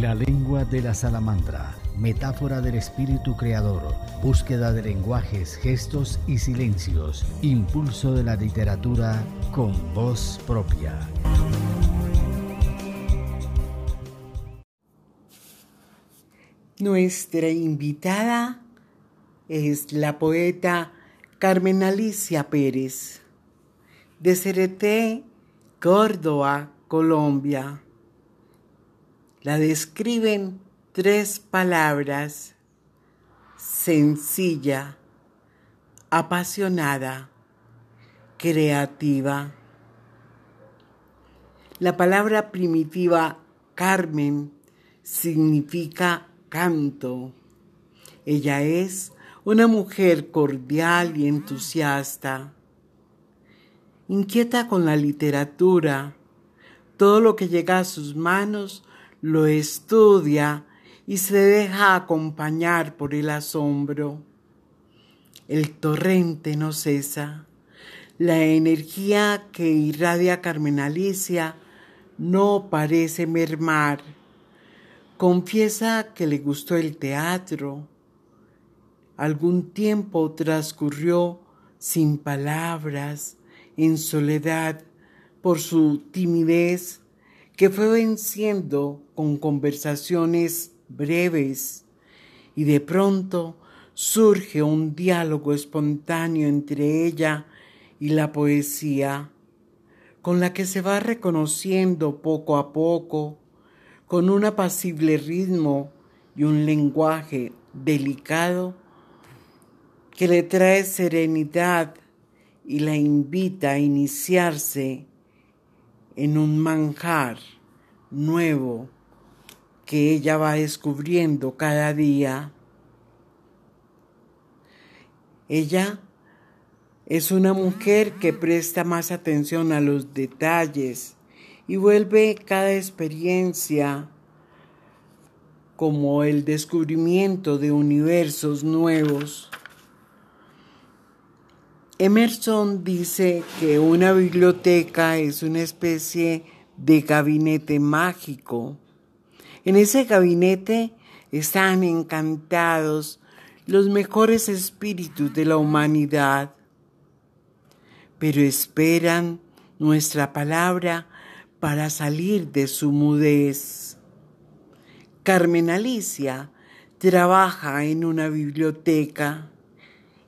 La lengua de la salamandra, metáfora del espíritu creador, búsqueda de lenguajes, gestos y silencios, impulso de la literatura con voz propia. Nuestra invitada es la poeta Carmen Alicia Pérez, de Cereté, Córdoba, Colombia. La describen tres palabras, sencilla, apasionada, creativa. La palabra primitiva Carmen significa canto. Ella es una mujer cordial y entusiasta, inquieta con la literatura. Todo lo que llega a sus manos lo estudia y se deja acompañar por el asombro. El torrente no cesa. La energía que irradia Carmen Alicia no parece mermar. Confiesa que le gustó el teatro, Algún tiempo transcurrió sin palabras, en soledad, por su timidez, que fue venciendo con conversaciones breves, y de pronto surge un diálogo espontáneo entre ella y la poesía, con la que se va reconociendo poco a poco, con un apacible ritmo y un lenguaje delicado que le trae serenidad y la invita a iniciarse en un manjar nuevo que ella va descubriendo cada día. Ella es una mujer que presta más atención a los detalles y vuelve cada experiencia como el descubrimiento de universos nuevos. Emerson dice que una biblioteca es una especie de gabinete mágico. En ese gabinete están encantados los mejores espíritus de la humanidad, pero esperan nuestra palabra para salir de su mudez. Carmen Alicia trabaja en una biblioteca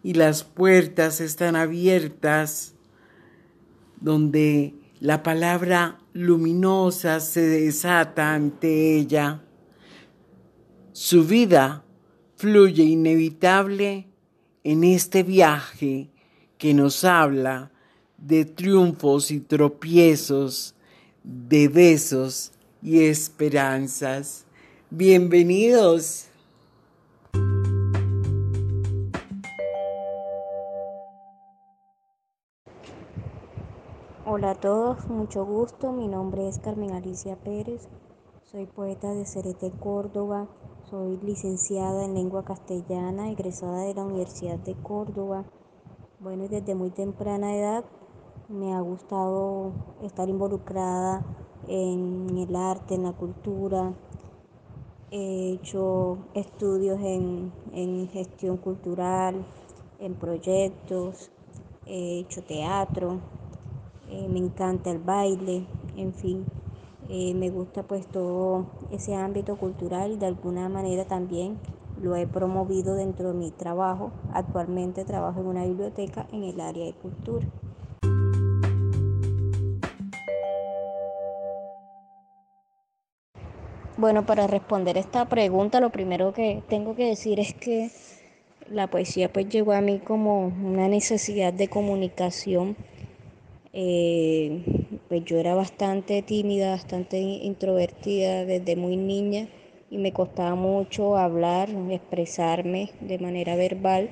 y las puertas están abiertas donde la palabra luminosa se desata ante ella. Su vida fluye inevitable en este viaje que nos habla de triunfos y tropiezos, de besos y esperanzas. Bienvenidos. Hola a todos, mucho gusto. Mi nombre es Carmen Alicia Pérez. Soy poeta de Cerete, Córdoba. Soy licenciada en lengua castellana, egresada de la Universidad de Córdoba. Bueno, desde muy temprana edad me ha gustado estar involucrada en el arte, en la cultura. He hecho estudios en, en gestión cultural, en proyectos, he hecho teatro, eh, me encanta el baile, en fin, eh, me gusta pues todo ese ámbito cultural y de alguna manera también lo he promovido dentro de mi trabajo. Actualmente trabajo en una biblioteca en el área de cultura. Bueno, para responder esta pregunta, lo primero que tengo que decir es que la poesía pues llegó a mí como una necesidad de comunicación eh, pues yo era bastante tímida, bastante introvertida desde muy niña y me costaba mucho hablar, expresarme de manera verbal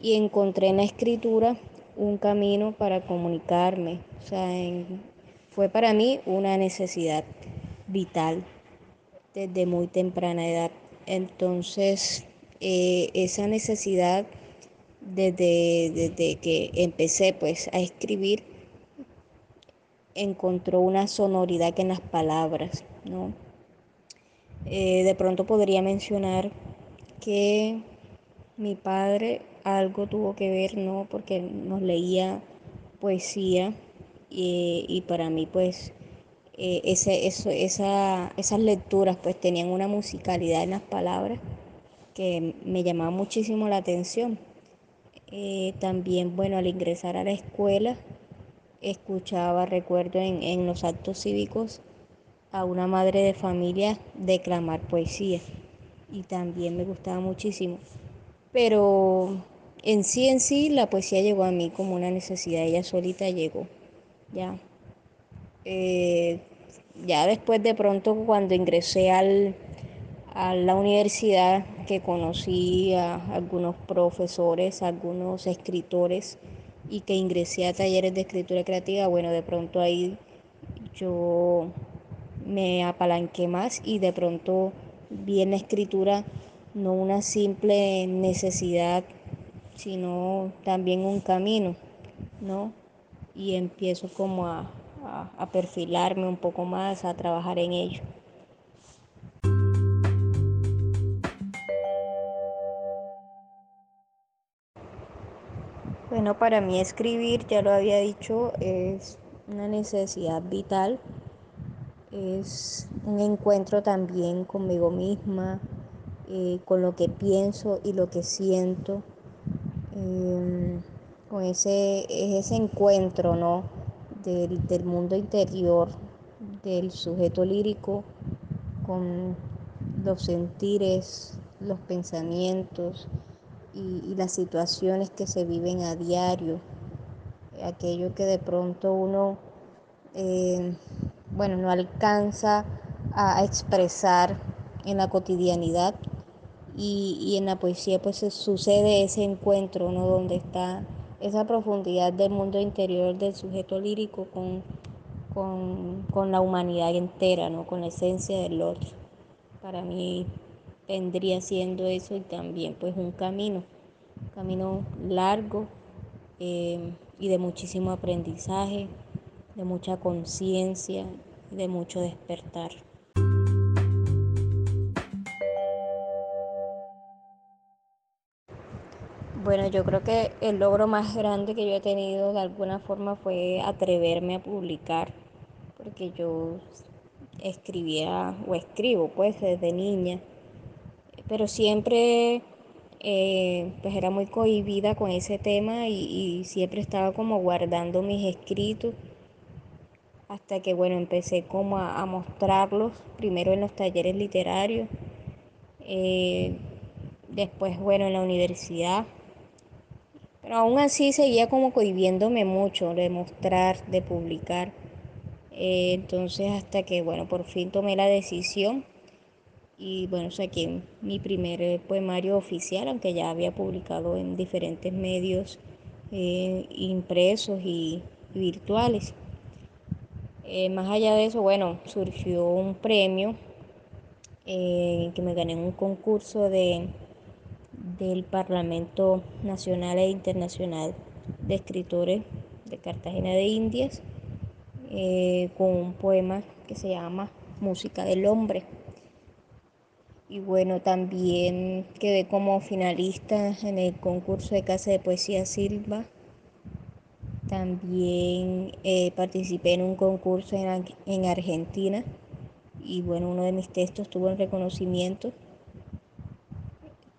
y encontré en la escritura un camino para comunicarme. O sea, fue para mí una necesidad vital desde muy temprana edad. Entonces, eh, esa necesidad desde, desde que empecé pues a escribir, encontró una sonoridad en las palabras, ¿no? Eh, de pronto podría mencionar que mi padre algo tuvo que ver, ¿no? Porque nos leía poesía y, y para mí pues eh, ese, eso, esa, esas lecturas pues tenían una musicalidad en las palabras que me llamaba muchísimo la atención. Eh, también, bueno, al ingresar a la escuela, escuchaba, recuerdo en, en los actos cívicos, a una madre de familia declamar poesía y también me gustaba muchísimo. Pero en sí, en sí, la poesía llegó a mí como una necesidad, ella solita llegó, ya. Eh, ya después de pronto cuando ingresé al, a la universidad que conocí a algunos profesores, algunos escritores y que ingresé a talleres de escritura creativa, bueno, de pronto ahí yo me apalanqué más y de pronto vi en la escritura no una simple necesidad, sino también un camino, ¿no? Y empiezo como a, a, a perfilarme un poco más, a trabajar en ello. Bueno, para mí escribir, ya lo había dicho, es una necesidad vital, es un encuentro también conmigo misma, eh, con lo que pienso y lo que siento, eh, con ese, ese encuentro ¿no? del, del mundo interior del sujeto lírico con los sentires, los pensamientos y, y, las situaciones que se viven a diario, aquello que de pronto uno, eh, bueno, no alcanza a, expresar en la cotidianidad y, y, en la poesía pues sucede ese encuentro, ¿no? Donde está esa profundidad del mundo interior del sujeto lírico con, con, con la humanidad entera, ¿no? Con la esencia del otro. Para mí vendría siendo eso y también pues un camino, un camino largo eh, y de muchísimo aprendizaje, de mucha conciencia, de mucho despertar. Bueno, yo creo que el logro más grande que yo he tenido de alguna forma fue atreverme a publicar, porque yo escribía o escribo pues desde niña pero siempre eh, pues era muy cohibida con ese tema y, siempre estaba como guardando mis escritos hasta que bueno empecé como a, a mostrarlos primero en los talleres literarios eh, después bueno en la universidad. Pero aún así seguía como cohibiéndome mucho de mostrar de publicar. Eh, entonces hasta que bueno por fin tomé la decisión y bueno, saqué mi primer eh, poemario oficial, aunque ya había publicado en diferentes medios eh, impresos y, virtuales. Eh, más allá de eso, bueno, surgió un premio eh, que me gané en un concurso de, del Parlamento Nacional e Internacional de Escritores de Cartagena de Indias con un poema que se llama Música del Hombre y bueno, también quedé como finalista en el concurso de Casa de Poesía Silva. También eh, participé en un concurso en, en, Argentina y bueno, uno de mis textos tuvo un reconocimiento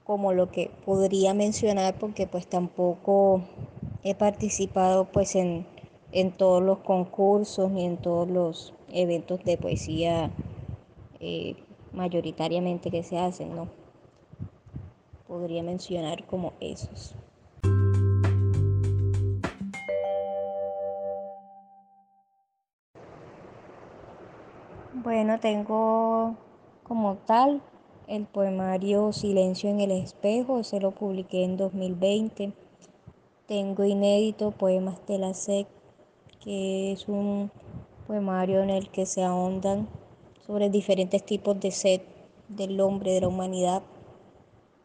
como lo que podría mencionar porque pues tampoco he participado pues en, en todos los concursos ni en todos los eventos de poesía eh, mayoritariamente que se hacen, ¿no? Podría mencionar como esos. Bueno, tengo como tal el poemario Silencio en el espejo, se lo publiqué en 2020. Tengo inédito Poemas de la SEC, que es un poemario en el que se ahondan sobre diferentes tipos de sed del hombre, de la humanidad,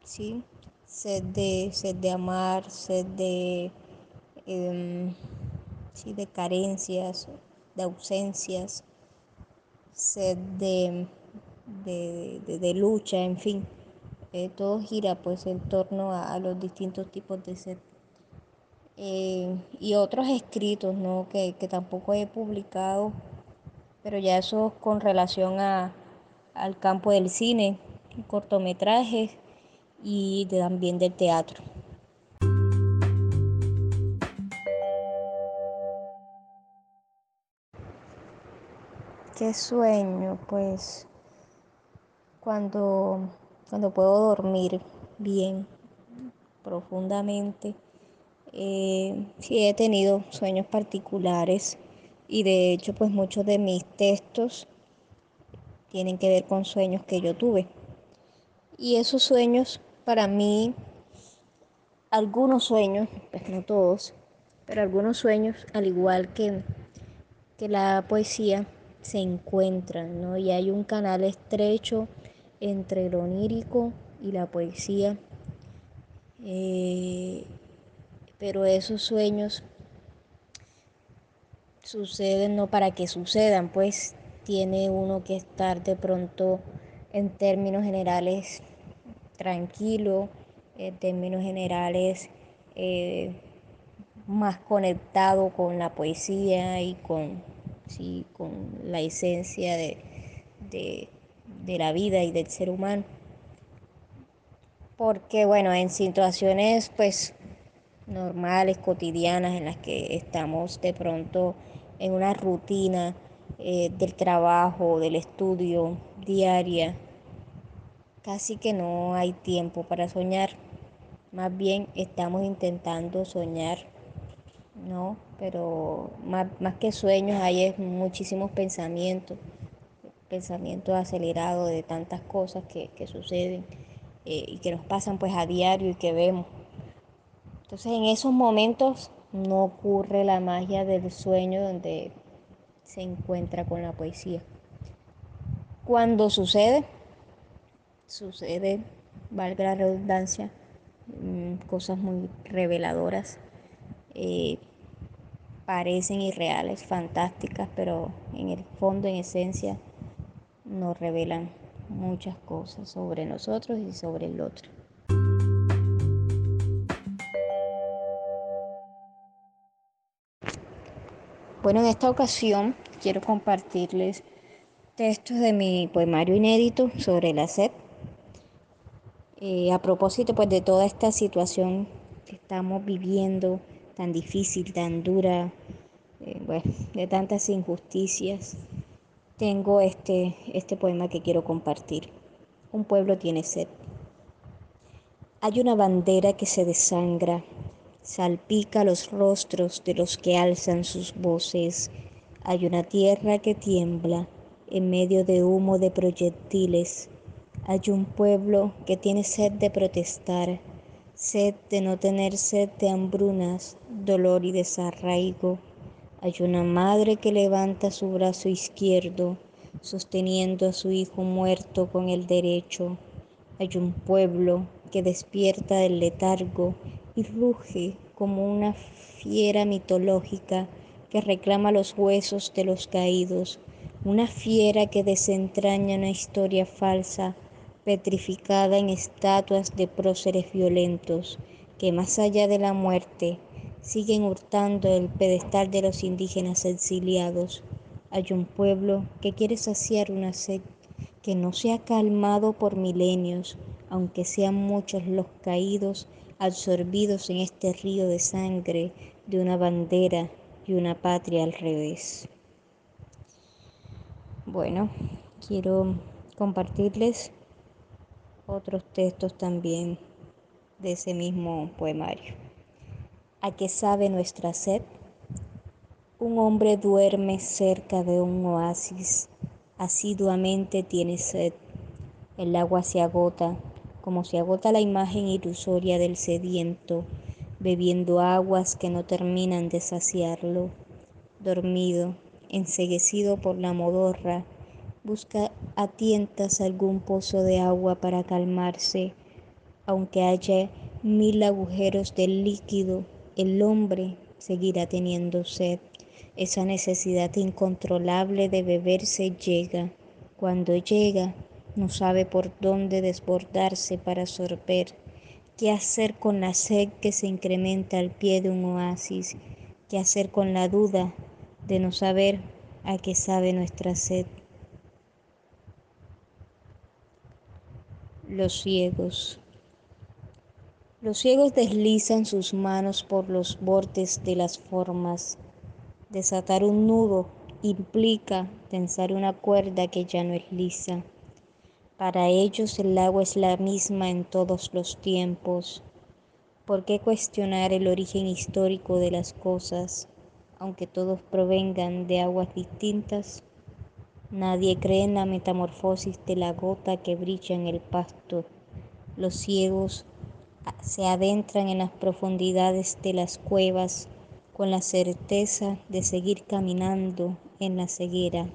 ¿sí? Sed de, sed de amar, sed de, eh, ¿sí? de carencias, de ausencias, sed de, de, lucha, en fin. Eh, todo gira pues en torno a, los distintos tipos de sed. Eh, y otros escritos ¿no? que, que tampoco he publicado, pero ya eso con relación a, al campo del cine, cortometrajes y también del teatro. ¿Qué sueño? Pues cuando, cuando puedo dormir bien, profundamente. Eh, sí he tenido sueños particulares y de hecho pues muchos de mis textos tienen que ver con sueños que yo tuve. Y esos sueños para mí, algunos sueños, pues no todos, pero algunos sueños, al igual que, que la poesía, se encuentran, ¿no? Y hay un canal estrecho entre lo onírico y la poesía. Eh, pero esos sueños suceden no para que sucedan, pues tiene uno que estar de pronto en términos generales tranquilo, en términos generales eh, más conectado con la poesía y con ¿sí? con la esencia de, de, la vida y del ser humano. Porque bueno, en situaciones pues normales, cotidianas, en las que estamos de pronto en una rutina eh, del trabajo, del estudio diaria, casi que no hay tiempo para soñar. Más bien estamos intentando soñar ¿no? Pero más, que sueños hay muchísimos pensamientos, pensamientos acelerados de tantas cosas que, suceden eh, y que nos pasan pues a diario y que vemos. Entonces en esos momentos no ocurre la magia del sueño donde se encuentra con la poesía. Cuando sucede, sucede, valga la redundancia, mm, cosas muy reveladoras eh, parecen irreales, fantásticas, pero en el fondo, en esencia, nos revelan muchas cosas sobre nosotros y sobre el otro. Bueno, en esta ocasión quiero compartirles textos de mi poemario inédito sobre la sed. Eh, a propósito pues de toda esta situación que estamos viviendo tan difícil, tan dura, eh, de tantas injusticias, tengo este, este poema que quiero compartir. Un pueblo tiene sed. Hay una bandera que se desangra, salpica los rostros de los que alzan sus voces. Hay una tierra que tiembla en medio de humo de proyectiles. Hay un pueblo que tiene sed de protestar sed de no tener sed de hambrunas, dolor y desarraigo. Hay una madre que levanta su brazo izquierdo, sosteniendo a su hijo muerto con el derecho. Hay un pueblo que despierta del letargo y ruge como una fiera mitológica que reclama los huesos de los caídos, una fiera que desentraña una historia falsa petrificada en estatuas de próceres violentos que más allá de la muerte siguen hurtando el pedestal de los indígenas exiliados. Hay un pueblo que quiere saciar una sed que no se ha calmado por milenios, aunque sean muchos los caídos absorbidos en este río de sangre de una bandera y una patria al revés. Bueno, quiero compartirles otros textos también de ese mismo poemario. ¿A qué sabe nuestra sed? Un hombre duerme cerca de un oasis, asiduamente tiene sed. El agua se agota, como se agota la imagen ilusoria del sediento, bebiendo aguas que no terminan de saciarlo. Dormido, enseguecido por la modorra, busca a tientas algún pozo de agua para calmarse, aunque haya mil agujeros del líquido, el hombre seguirá teniendo sed. Esa necesidad incontrolable de beberse llega. Cuando llega, no sabe por dónde desbordarse para sorber, qué hacer con la sed que se incrementa al pie de un oasis, qué hacer con la duda de no saber a qué sabe nuestra sed. Los ciegos. Los ciegos deslizan sus manos por los bordes de las formas. Desatar un nudo implica tensar una cuerda que ya no es lisa. Para ellos el agua es la misma en todos los tiempos. ¿Por qué cuestionar el origen histórico de las cosas, aunque todos provengan de aguas distintas? Nadie cree en la metamorfosis de la gota que brilla en el pasto. Los ciegos se adentran en las profundidades de las cuevas con la certeza de seguir caminando en la ceguera.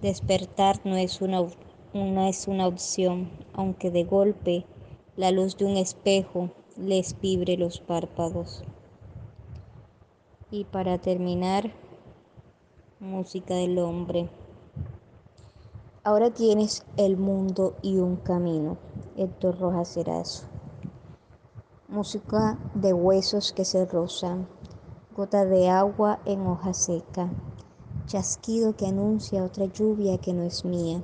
Despertar no es una, no es una opción, aunque de golpe la luz de un espejo les vibre los párpados. Y para terminar, música del hombre. Ahora tienes el mundo y un camino. Héctor Rojas. Música de huesos que se rozan. Gota de agua en hoja seca. Chasquido que anuncia otra lluvia que no es mía.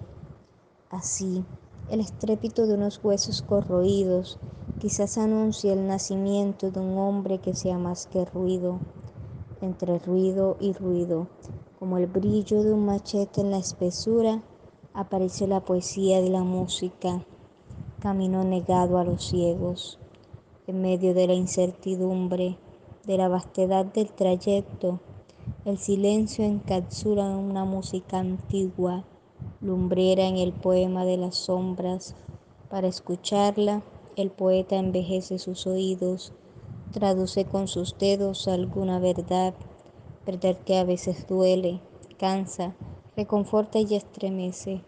Así, el estrépito de unos huesos corroídos quizás anuncia el nacimiento de un hombre que sea más que ruido, entre ruido y ruido, como el brillo de un machete en la espesura aparece la poesía de la música, camino negado a los ciegos, en medio de la incertidumbre, de la vastedad del trayecto, el silencio encapsula una música antigua, lumbrera en el poema de las sombras. Para escucharla, el poeta envejece sus oídos, traduce con sus dedos alguna verdad, que a veces duele, cansa, reconforta y estremece.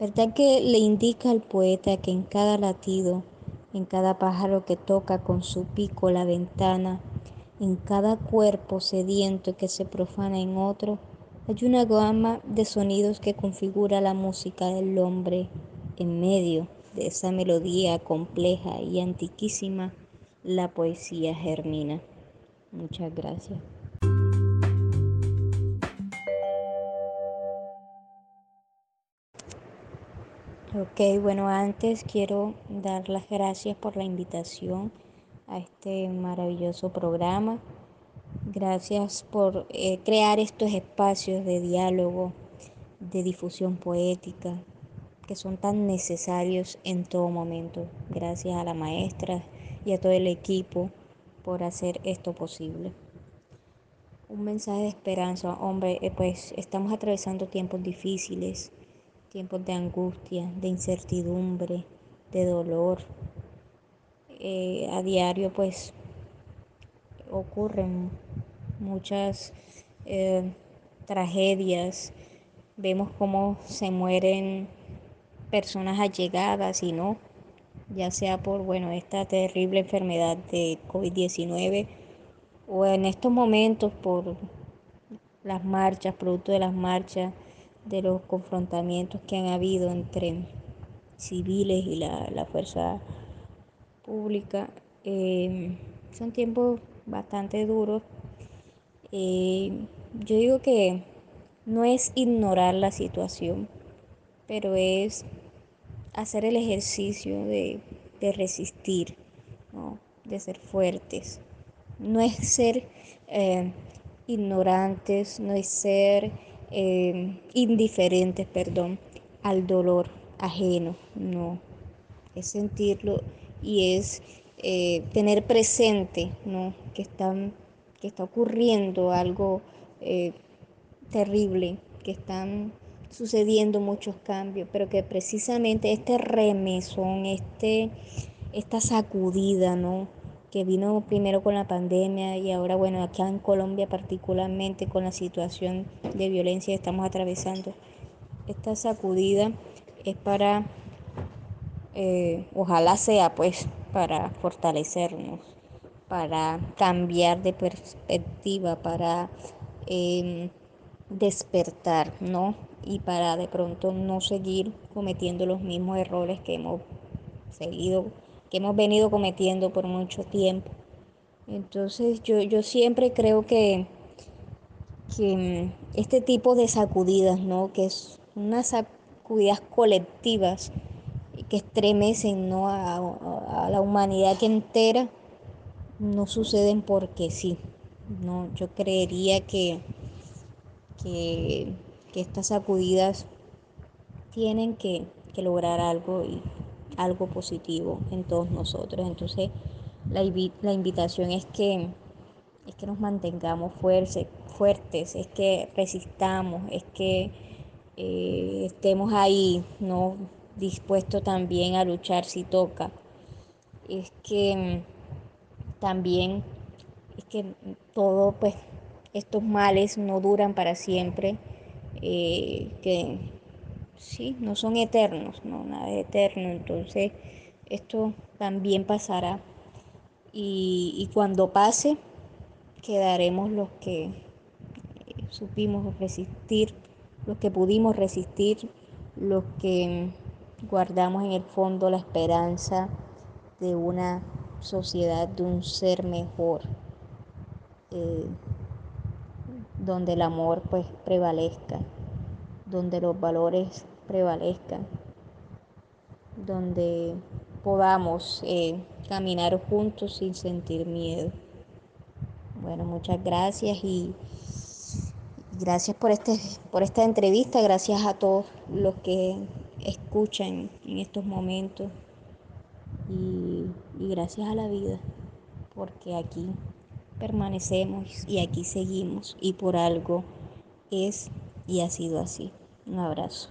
¿Verdad que le indica al poeta que en cada latido, en cada pájaro que toca con su pico la ventana, en cada cuerpo sediento que se profana en otro, hay una gama de sonidos que configura la música del hombre en medio de esa melodía compleja y antiquísima, la poesía germina. Muchas gracias. Ok, bueno, antes quiero dar las gracias por la invitación a este maravilloso programa. Gracias por eh, crear estos espacios de diálogo, de difusión poética, que son tan necesarios en todo momento. Gracias a la maestra y a todo el equipo por hacer esto posible. Un mensaje de esperanza, hombre, eh, pues estamos atravesando tiempos difíciles tiempos de angustia, de incertidumbre, de dolor. Eh, a diario pues ocurren muchas eh, tragedias, vemos cómo se mueren personas allegadas y no, ya sea por bueno esta terrible enfermedad de COVID-19 o en estos momentos por las marchas, producto de las marchas de los confrontamientos que han habido entre civiles y la, fuerza pública. Em, son tiempos bastante duros. Eh, yo digo que no es ignorar la situación, pero es hacer el ejercicio de, resistir, de ser fuertes. No es ser eh, ignorantes, no es ser eh, indiferentes, perdón, al dolor ajeno, no, es sentirlo y es tener presente, ¿no? Que, están, que está ocurriendo algo eh, terrible, que están sucediendo muchos cambios, pero que precisamente este remesón, este, esta sacudida, ¿no? que vino primero con la pandemia y ahora, bueno, acá en Colombia particularmente con la situación de violencia que estamos atravesando, esta sacudida es para, eh, ojalá sea pues, para fortalecernos, para cambiar de perspectiva, para em, despertar, ¿no? y para de pronto no seguir cometiendo los mismos errores que hemos seguido, que hemos venido cometiendo por mucho tiempo. Entonces yo, yo siempre creo que, que este tipo de sacudidas, ¿no? que es unas sacudidas colectivas que estremecen ¿no? a, la humanidad entera, no suceden porque sí. No, yo creería que, que, estas sacudidas tienen que, que, lograr algo y algo positivo en todos nosotros. Entonces, la, la invitación es que, es que nos mantengamos fuertes, es que resistamos, es que eh, estemos ahí, no dispuestos también a luchar si toca. Es que también es que todo, pues, estos males no duran para siempre, eh, que sí, no son eternos, no, nada es eterno, entonces esto también pasará. Y, cuando pase quedaremos los que eh, supimos resistir, los que pudimos resistir, los que guardamos en el fondo la esperanza de una sociedad, de un ser mejor, eh, donde el amor pues prevalezca, donde los valores prevalezcan, donde podamos eh, caminar juntos sin sentir miedo. Bueno, muchas gracias y gracias por, este, por esta entrevista, gracias a todos los que escuchan en estos momentos y, y gracias a la vida, porque aquí permanecemos y aquí seguimos y por algo es y ha sido así. Un abrazo.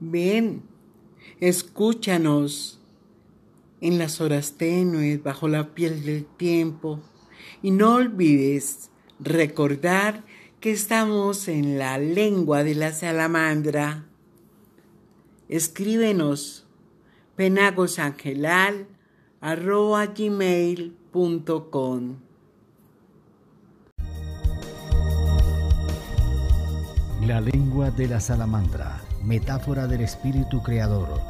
Ven, escúchanos en las horas tenues, bajo la piel del tiempo, y no olvides recordar que estamos en la lengua de la salamandra. Escríbenos penagosangelal.com La lengua de la salamandra metáfora del espíritu creador